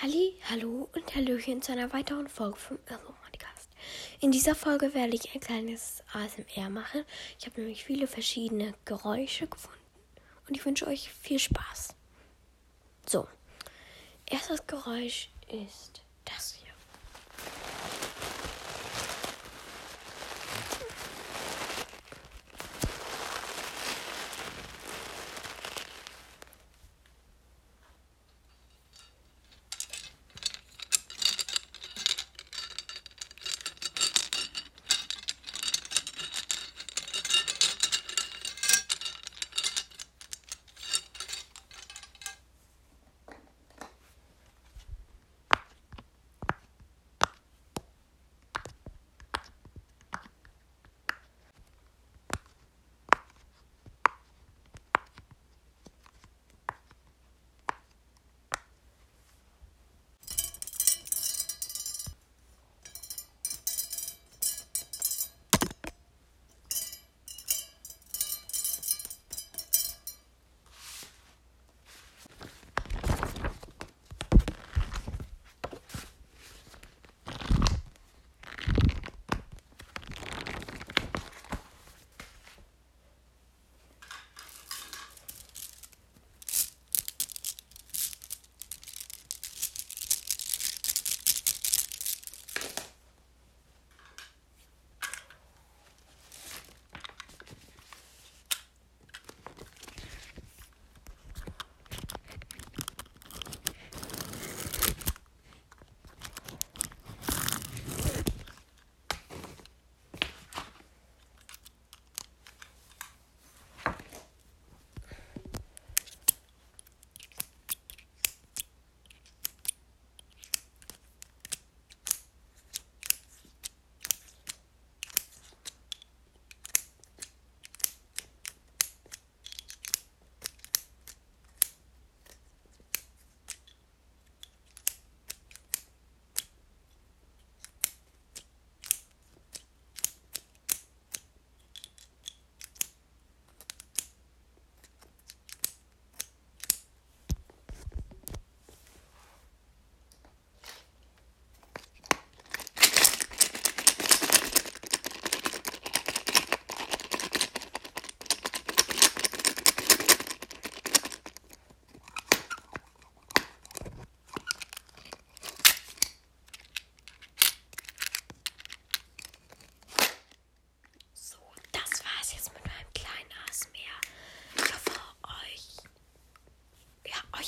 Halli, hallo und Hallöchen zu einer weiteren Folge vom Irromodcast. In dieser Folge werde ich ein kleines ASMR machen. Ich habe nämlich viele verschiedene Geräusche gefunden und ich wünsche euch viel Spaß. So, erstes Geräusch ist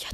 я